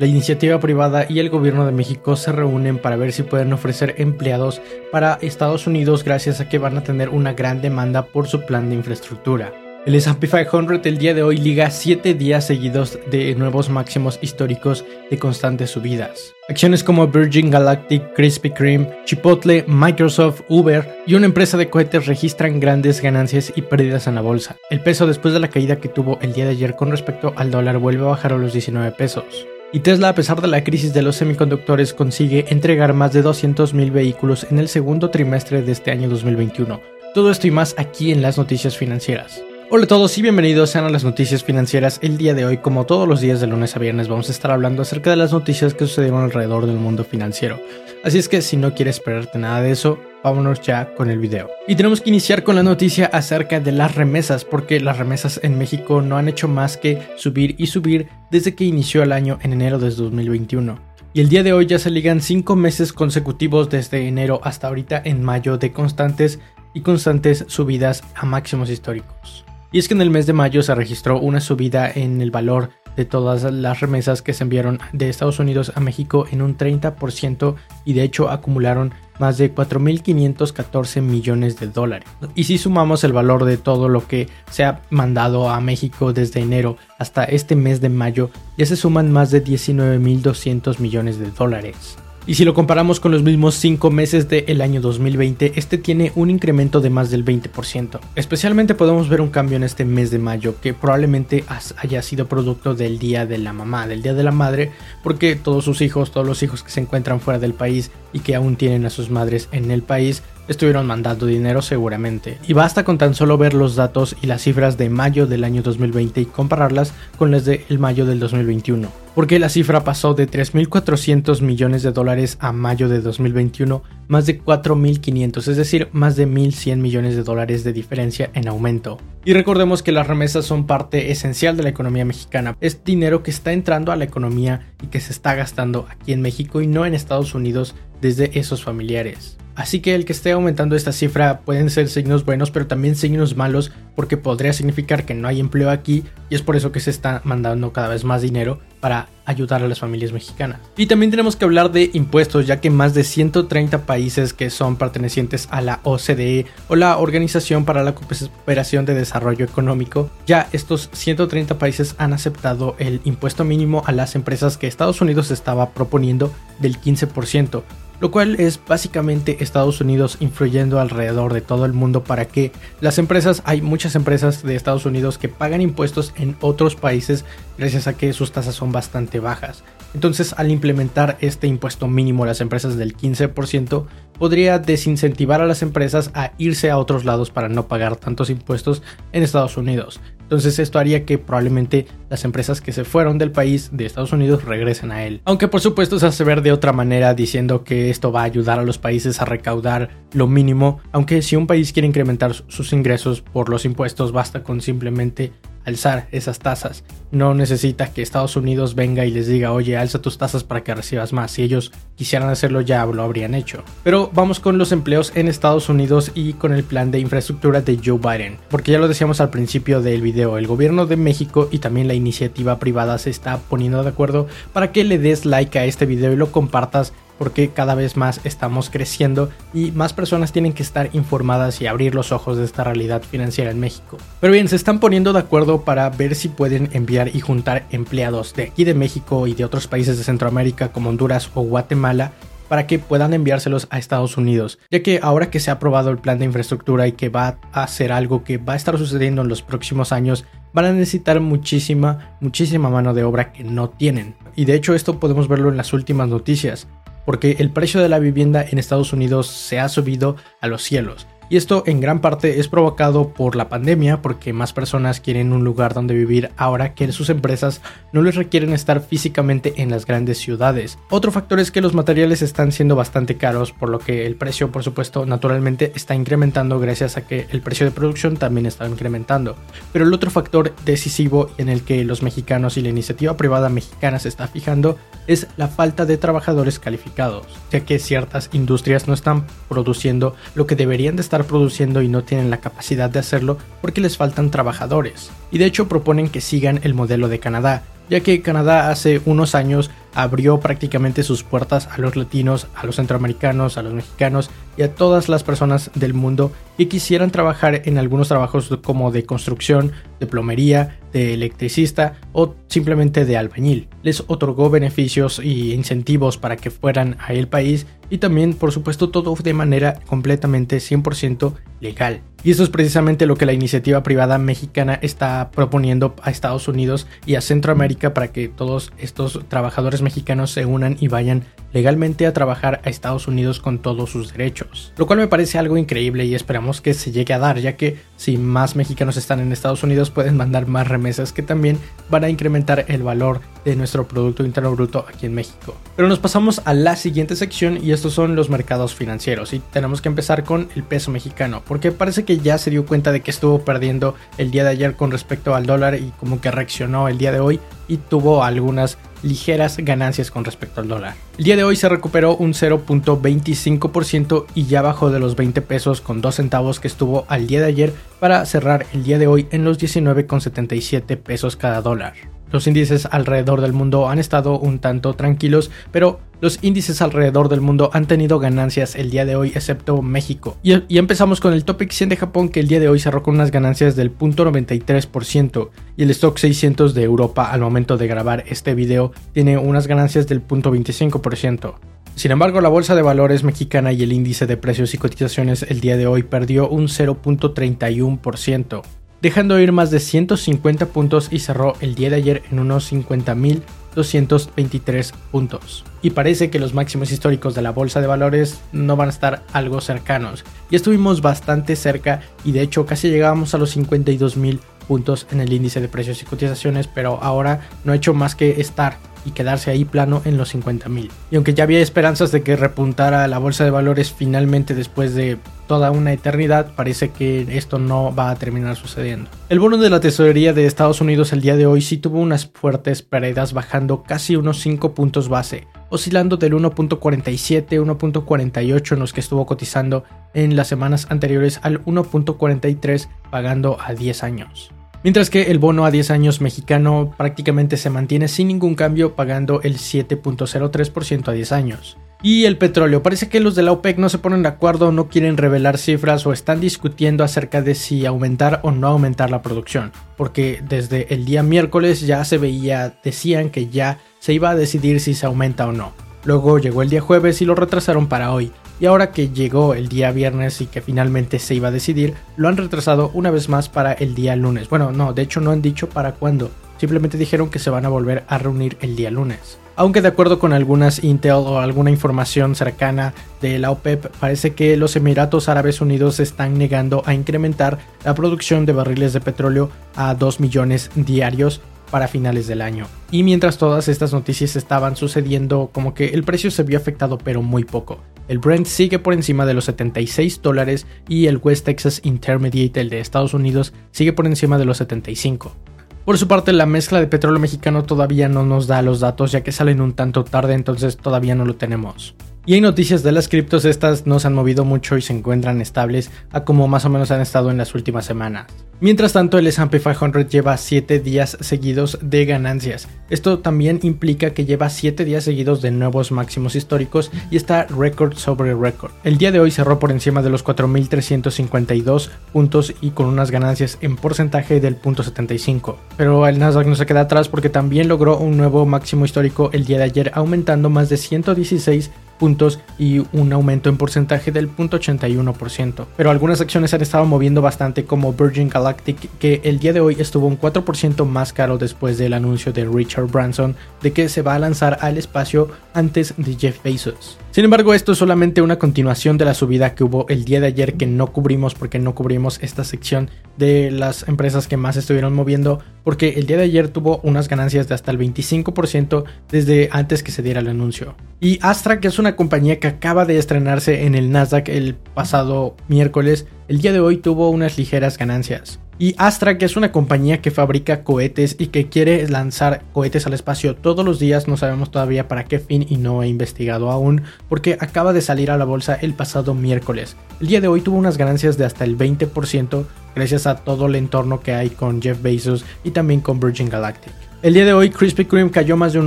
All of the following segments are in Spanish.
La iniciativa privada y el gobierno de México se reúnen para ver si pueden ofrecer empleados para Estados Unidos gracias a que van a tener una gran demanda por su plan de infraestructura. El S&P 500 el día de hoy liga 7 días seguidos de nuevos máximos históricos de constantes subidas. Acciones como Virgin Galactic, Krispy Kreme, Chipotle, Microsoft, Uber y una empresa de cohetes registran grandes ganancias y pérdidas en la bolsa. El peso después de la caída que tuvo el día de ayer con respecto al dólar vuelve a bajar a los 19 pesos. Y Tesla, a pesar de la crisis de los semiconductores, consigue entregar más de 200.000 vehículos en el segundo trimestre de este año 2021. Todo esto y más aquí en las noticias financieras. Hola a todos y bienvenidos sean a las noticias financieras. El día de hoy, como todos los días de lunes a viernes, vamos a estar hablando acerca de las noticias que sucedieron alrededor del mundo financiero. Así es que si no quieres esperarte nada de eso, vámonos ya con el video. Y tenemos que iniciar con la noticia acerca de las remesas, porque las remesas en México no han hecho más que subir y subir desde que inició el año en enero de 2021. Y el día de hoy ya se ligan 5 meses consecutivos desde enero hasta ahorita en mayo de constantes y constantes subidas a máximos históricos. Y es que en el mes de mayo se registró una subida en el valor de todas las remesas que se enviaron de Estados Unidos a México en un 30% y de hecho acumularon más de 4.514 millones de dólares. Y si sumamos el valor de todo lo que se ha mandado a México desde enero hasta este mes de mayo, ya se suman más de 19.200 millones de dólares. Y si lo comparamos con los mismos 5 meses del año 2020, este tiene un incremento de más del 20%. Especialmente podemos ver un cambio en este mes de mayo que probablemente haya sido producto del Día de la Mamá, del Día de la Madre, porque todos sus hijos, todos los hijos que se encuentran fuera del país y que aún tienen a sus madres en el país, estuvieron mandando dinero seguramente. Y basta con tan solo ver los datos y las cifras de mayo del año 2020 y compararlas con las de el mayo del 2021. Porque la cifra pasó de 3.400 millones de dólares a mayo de 2021, más de 4.500, es decir, más de 1.100 millones de dólares de diferencia en aumento. Y recordemos que las remesas son parte esencial de la economía mexicana. Es dinero que está entrando a la economía y que se está gastando aquí en México y no en Estados Unidos desde esos familiares. Así que el que esté aumentando esta cifra pueden ser signos buenos, pero también signos malos, porque podría significar que no hay empleo aquí y es por eso que se está mandando cada vez más dinero para ayudar a las familias mexicanas. Y también tenemos que hablar de impuestos, ya que más de 130 países que son pertenecientes a la OCDE o la Organización para la Cooperación de Desarrollo Económico, ya estos 130 países han aceptado el impuesto mínimo a las empresas que Estados Unidos estaba proponiendo del 15% lo cual es básicamente Estados Unidos influyendo alrededor de todo el mundo para que las empresas, hay muchas empresas de Estados Unidos que pagan impuestos en otros países gracias a que sus tasas son bastante bajas. Entonces, al implementar este impuesto mínimo las empresas del 15%, podría desincentivar a las empresas a irse a otros lados para no pagar tantos impuestos en Estados Unidos. Entonces esto haría que probablemente las empresas que se fueron del país de Estados Unidos regresen a él. Aunque por supuesto se hace ver de otra manera diciendo que esto va a ayudar a los países a recaudar lo mínimo, aunque si un país quiere incrementar sus ingresos por los impuestos basta con simplemente alzar esas tasas. No necesita que Estados Unidos venga y les diga, oye, alza tus tasas para que recibas más. Si ellos quisieran hacerlo ya lo habrían hecho. Pero vamos con los empleos en Estados Unidos y con el plan de infraestructura de Joe Biden. Porque ya lo decíamos al principio del video, el gobierno de México y también la iniciativa privada se está poniendo de acuerdo para que le des like a este video y lo compartas porque cada vez más estamos creciendo y más personas tienen que estar informadas y abrir los ojos de esta realidad financiera en México. Pero bien, se están poniendo de acuerdo para ver si pueden enviar y juntar empleados de aquí de México y de otros países de Centroamérica como Honduras o Guatemala para que puedan enviárselos a Estados Unidos, ya que ahora que se ha aprobado el plan de infraestructura y que va a ser algo que va a estar sucediendo en los próximos años, van a necesitar muchísima, muchísima mano de obra que no tienen. Y de hecho esto podemos verlo en las últimas noticias, porque el precio de la vivienda en Estados Unidos se ha subido a los cielos. Y esto en gran parte es provocado por la pandemia, porque más personas quieren un lugar donde vivir ahora que sus empresas no les requieren estar físicamente en las grandes ciudades. Otro factor es que los materiales están siendo bastante caros, por lo que el precio, por supuesto, naturalmente está incrementando gracias a que el precio de producción también está incrementando. Pero el otro factor decisivo en el que los mexicanos y la iniciativa privada mexicana se está fijando es la falta de trabajadores calificados, ya que ciertas industrias no están produciendo lo que deberían de estar produciendo y no tienen la capacidad de hacerlo porque les faltan trabajadores. Y de hecho proponen que sigan el modelo de Canadá, ya que Canadá hace unos años abrió prácticamente sus puertas a los latinos, a los centroamericanos, a los mexicanos y a todas las personas del mundo que quisieran trabajar en algunos trabajos como de construcción, de plomería, de electricista o simplemente de albañil. Les otorgó beneficios y incentivos para que fueran a el país y también por supuesto todo de manera completamente 100% legal. Y eso es precisamente lo que la iniciativa privada mexicana está proponiendo a Estados Unidos y a Centroamérica para que todos estos trabajadores mexicanos se unan y vayan legalmente a trabajar a Estados Unidos con todos sus derechos. Lo cual me parece algo increíble y esperamos que se llegue a dar, ya que si más mexicanos están en Estados Unidos pueden mandar más remesas que también van a incrementar el valor de nuestro Producto Interno Bruto aquí en México. Pero nos pasamos a la siguiente sección y estos son los mercados financieros y tenemos que empezar con el peso mexicano, porque parece que ya se dio cuenta de que estuvo perdiendo el día de ayer con respecto al dólar y como que reaccionó el día de hoy y tuvo algunas ligeras ganancias con respecto al dólar. El día de hoy se recuperó un 0.25% y ya bajó de los 20 pesos con 2 centavos que estuvo al día de ayer para cerrar el día de hoy en los 19.77 pesos cada dólar. Los índices alrededor del mundo han estado un tanto tranquilos, pero los índices alrededor del mundo han tenido ganancias el día de hoy, excepto México. Y, empezamos con el Topic 100 de Japón, que el día de hoy cerró con unas ganancias del 0.93%, y el Stock 600 de Europa al momento de grabar este video tiene unas ganancias del 0.25%. Sin embargo, la bolsa de valores mexicana y el índice de precios y cotizaciones el día de hoy perdió un 0.31% dejando ir más de 150 puntos y cerró el día de ayer en unos 50.223 puntos. Y parece que los máximos históricos de la bolsa de valores no van a estar algo cercanos. Ya estuvimos bastante cerca y de hecho casi llegábamos a los 52.000 puntos en el índice de precios y cotizaciones, pero ahora no ha hecho más que estar y quedarse ahí plano en los 50.000. Y aunque ya había esperanzas de que repuntara la bolsa de valores finalmente después de toda una eternidad, parece que esto no va a terminar sucediendo. El bono de la tesorería de Estados Unidos el día de hoy sí tuvo unas fuertes pérdidas bajando casi unos 5 puntos base, oscilando del 1.47, 1.48 en los que estuvo cotizando en las semanas anteriores al 1.43 pagando a 10 años. Mientras que el bono a 10 años mexicano prácticamente se mantiene sin ningún cambio pagando el 7.03% a 10 años. Y el petróleo, parece que los de la OPEC no se ponen de acuerdo, no quieren revelar cifras o están discutiendo acerca de si aumentar o no aumentar la producción, porque desde el día miércoles ya se veía, decían que ya se iba a decidir si se aumenta o no. Luego llegó el día jueves y lo retrasaron para hoy, y ahora que llegó el día viernes y que finalmente se iba a decidir, lo han retrasado una vez más para el día lunes. Bueno, no, de hecho no han dicho para cuándo, simplemente dijeron que se van a volver a reunir el día lunes. Aunque de acuerdo con algunas Intel o alguna información cercana de la OPEP, parece que los Emiratos Árabes Unidos están negando a incrementar la producción de barriles de petróleo a 2 millones diarios para finales del año. Y mientras todas estas noticias estaban sucediendo, como que el precio se vio afectado pero muy poco. El Brent sigue por encima de los 76 dólares y el West Texas Intermediate, el de Estados Unidos, sigue por encima de los 75. Por su parte, la mezcla de petróleo mexicano todavía no nos da los datos ya que salen un tanto tarde, entonces todavía no lo tenemos. Y en noticias de las criptos, estas no se han movido mucho y se encuentran estables a como más o menos han estado en las últimas semanas. Mientras tanto, el S&P 500 lleva 7 días seguidos de ganancias. Esto también implica que lleva 7 días seguidos de nuevos máximos históricos y está récord sobre récord. El día de hoy cerró por encima de los 4.352 puntos y con unas ganancias en porcentaje del 0.75. Pero el Nasdaq no se queda atrás porque también logró un nuevo máximo histórico el día de ayer aumentando más de 116 puntos y un aumento en porcentaje del 0.81%. Pero algunas acciones han estado moviendo bastante como Virgin Galactic que el día de hoy estuvo un 4% más caro después del anuncio de Richard Branson de que se va a lanzar al espacio antes de Jeff Bezos. Sin embargo, esto es solamente una continuación de la subida que hubo el día de ayer que no cubrimos porque no cubrimos esta sección de las empresas que más estuvieron moviendo porque el día de ayer tuvo unas ganancias de hasta el 25% desde antes que se diera el anuncio. Y Astra, que es una compañía que acaba de estrenarse en el Nasdaq el pasado miércoles, el día de hoy tuvo unas ligeras ganancias. Y Astra, que es una compañía que fabrica cohetes y que quiere lanzar cohetes al espacio todos los días, no sabemos todavía para qué fin y no he investigado aún, porque acaba de salir a la bolsa el pasado miércoles. El día de hoy tuvo unas ganancias de hasta el 20% gracias a todo el entorno que hay con Jeff Bezos y también con Virgin Galactic. El día de hoy Krispy Kreme cayó más de un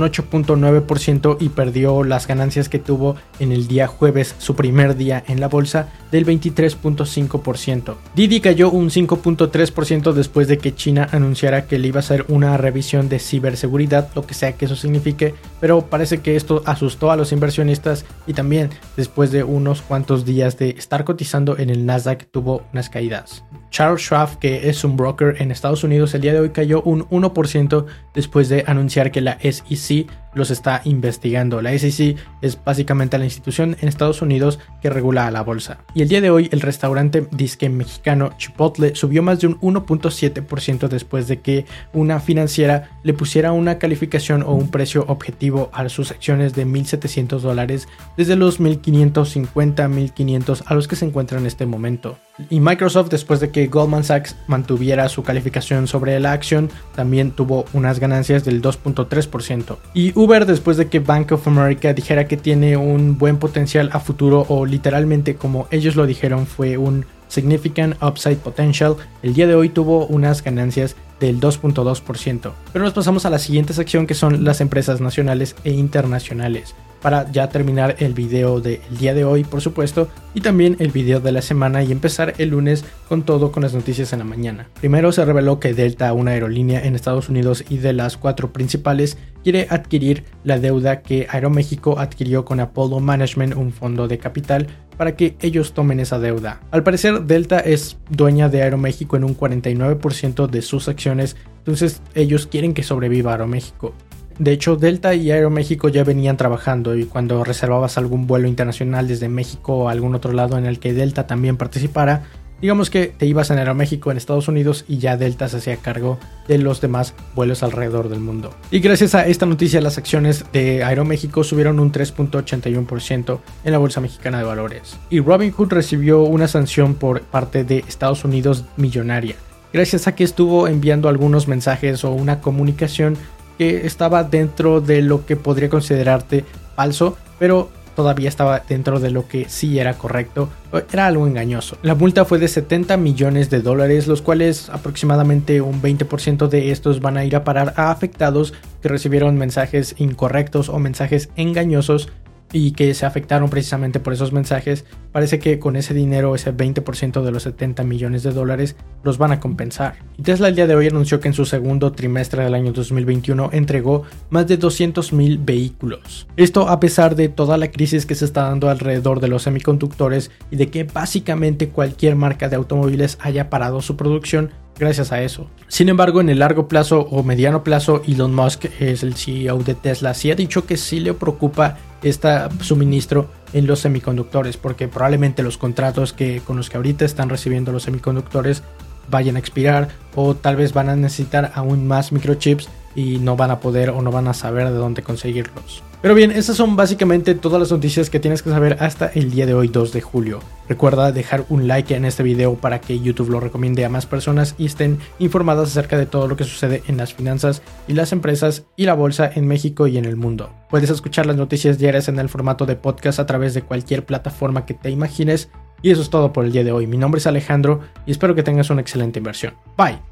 8.9% y perdió las ganancias que tuvo en el día jueves, su primer día en la bolsa, del 23.5%. Didi cayó un 5.3% después de que China anunciara que le iba a hacer una revisión de ciberseguridad, lo que sea que eso signifique, pero parece que esto asustó a los inversionistas y también después de unos cuantos días de estar cotizando en el Nasdaq tuvo unas caídas. Charles Schwab, que es un broker en Estados Unidos, el día de hoy cayó un 1% después de anunciar que la SEC los está investigando. La SEC es básicamente la institución en Estados Unidos que regula a la bolsa. Y el día de hoy el restaurante disque mexicano Chipotle subió más de un 1.7% después de que una financiera le pusiera una calificación o un precio objetivo a sus acciones de 1.700 dólares desde los 1.550, 1.500 a los que se encuentran en este momento. Y Microsoft después de que Goldman Sachs mantuviera su calificación sobre la acción también tuvo unas ganancias del 2.3%. Y Uber después de que Bank of America dijera que tiene un buen potencial a futuro o literalmente como ellos lo dijeron fue un significant upside potential, el día de hoy tuvo unas ganancias del 2.2%. Pero nos pasamos a la siguiente sección que son las empresas nacionales e internacionales para ya terminar el video del día de hoy, por supuesto, y también el video de la semana y empezar el lunes con todo con las noticias en la mañana. Primero se reveló que Delta, una aerolínea en Estados Unidos y de las cuatro principales, quiere adquirir la deuda que Aeroméxico adquirió con Apollo Management, un fondo de capital, para que ellos tomen esa deuda. Al parecer, Delta es dueña de Aeroméxico en un 49% de sus acciones, entonces ellos quieren que sobreviva Aeroméxico. De hecho, Delta y Aeroméxico ya venían trabajando y cuando reservabas algún vuelo internacional desde México o algún otro lado en el que Delta también participara, digamos que te ibas en Aeroméxico en Estados Unidos y ya Delta se hacía cargo de los demás vuelos alrededor del mundo. Y gracias a esta noticia las acciones de Aeroméxico subieron un 3.81% en la Bolsa Mexicana de Valores. Y Robinhood recibió una sanción por parte de Estados Unidos millonaria gracias a que estuvo enviando algunos mensajes o una comunicación que estaba dentro de lo que podría considerarte falso, pero todavía estaba dentro de lo que sí era correcto, era algo engañoso. La multa fue de 70 millones de dólares, los cuales aproximadamente un 20% de estos van a ir a parar a afectados que recibieron mensajes incorrectos o mensajes engañosos y que se afectaron precisamente por esos mensajes, parece que con ese dinero, ese 20% de los 70 millones de dólares, los van a compensar. Y Tesla el día de hoy anunció que en su segundo trimestre del año 2021 entregó más de 200 mil vehículos. Esto a pesar de toda la crisis que se está dando alrededor de los semiconductores y de que básicamente cualquier marca de automóviles haya parado su producción gracias a eso. Sin embargo, en el largo plazo o mediano plazo, Elon Musk es el CEO de Tesla, sí ha dicho que sí le preocupa este suministro en los semiconductores, porque probablemente los contratos que, con los que ahorita están recibiendo los semiconductores vayan a expirar o tal vez van a necesitar aún más microchips y no van a poder o no van a saber de dónde conseguirlos. Pero bien, esas son básicamente todas las noticias que tienes que saber hasta el día de hoy 2 de julio. Recuerda dejar un like en este video para que YouTube lo recomiende a más personas y estén informadas acerca de todo lo que sucede en las finanzas y las empresas y la bolsa en México y en el mundo. Puedes escuchar las noticias diarias en el formato de podcast a través de cualquier plataforma que te imagines. Y eso es todo por el día de hoy. Mi nombre es Alejandro y espero que tengas una excelente inversión. Bye.